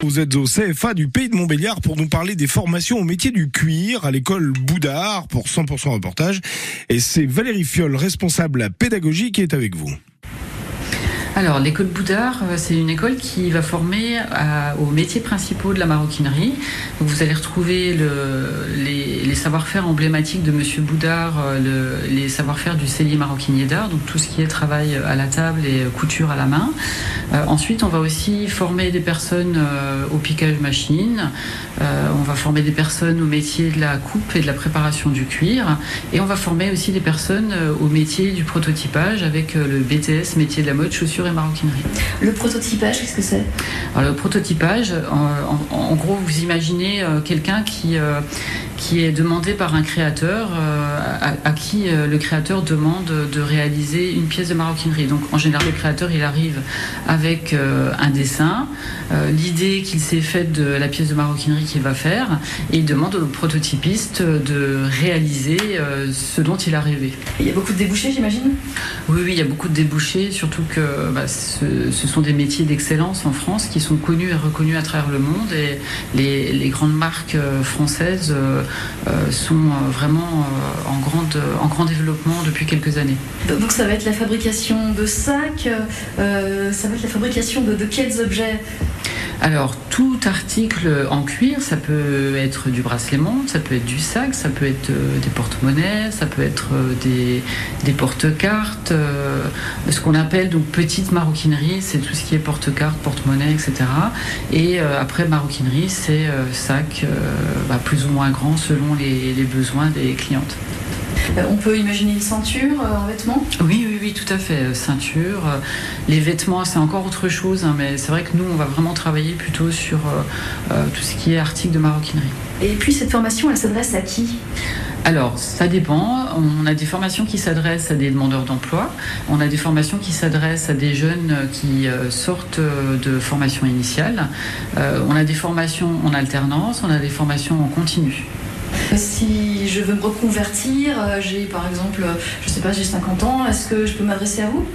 Vous êtes au CFA du Pays de Montbéliard pour nous parler des formations au métier du cuir à l'école Boudard pour 100% reportage. Et c'est Valérie Fiol, responsable pédagogique, qui est avec vous. Alors, l'école Boudard, euh, c'est une école qui va former aux métiers principaux de la maroquinerie. vous allez retrouver les, savoir-faire emblématiques de Monsieur Boudard, euh, les savoir-faire du cellier maroquinier d'art, donc tout ce qui est travail à la table et couture à la main. Euh, ensuite, on va aussi former des personnes au piquage machine. on va former des personnes au métier de la coupe et de la préparation du cuir. Et on va former aussi des personnes au métier du prototypage avec le BTS, métier de la mode, chaussures maroquinerie. Le prototypage, qu'est-ce que c'est? Le prototypage, en, gros, vous imaginez euh, quelqu'un qui, euh, qui est demandé par un créateur euh, à, qui le créateur demande de réaliser une pièce de maroquinerie. Donc en général, le créateur, il arrive avec un dessin, l'idée qu'il s'est faite de la pièce de maroquinerie qu'il va faire, et il demande au prototypiste de réaliser ce dont il a rêvé. Il y a beaucoup de débouchés, j'imagine? Oui, oui, il y a beaucoup de débouchés, surtout que bah, ce, sont des métiers d'excellence en France qui sont connus et reconnus à travers le monde et les, grandes marques euh, françaises euh, euh, sont vraiment en, grande, en grand développement depuis quelques années. Donc ça va être la fabrication de sacs, ça va être la fabrication de quels objets alors, tout article en cuir, ça peut être du bracelet montre, ça peut être du sac, ça peut être euh, des porte-monnaies, ça peut être euh, des, porte-cartes, euh, ce qu'on appelle donc petite maroquinerie, c'est tout ce qui est porte-cartes, porte-monnaie, etc. Et après maroquinerie, c'est sac bah, plus ou moins grand selon les besoins des clientes. Euh, on peut imaginer une ceinture euh, en vêtements Oui, oui, oui, tout à fait. Euh, ceinture. Les vêtements, c'est encore autre chose, hein, mais c'est vrai que nous, on va vraiment travailler plutôt sur tout ce qui est article de maroquinerie. Et puis, cette formation, elle s'adresse à qui? Alors, ça dépend. On a des formations qui s'adressent à des demandeurs d'emploi. On a des formations qui s'adressent à des jeunes qui sortent de formation initiale. on a des formations en alternance, on a des formations en continu. Si je veux me reconvertir, euh, j'ai par exemple, je sais pas, j'ai 50 ans, est-ce que je peux m'adresser à vous?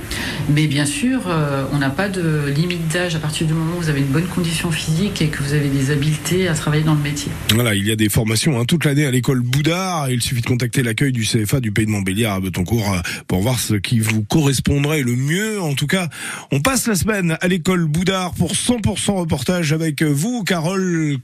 Mais bien sûr, euh, on n'a pas de limite d'âge à partir du moment où vous avez une bonne condition physique et que vous avez des habiletés à travailler dans le métier. Voilà, il y a des formations hein, toute l'année à l'école Boudard. Il suffit de contacter l'accueil du CFA du Pays de Montbéliard à Betoncourt euh, pour voir ce qui vous correspondrait le mieux. En tout cas, on passe la semaine à l'école Boudard pour 100% reportage avec vous, Carole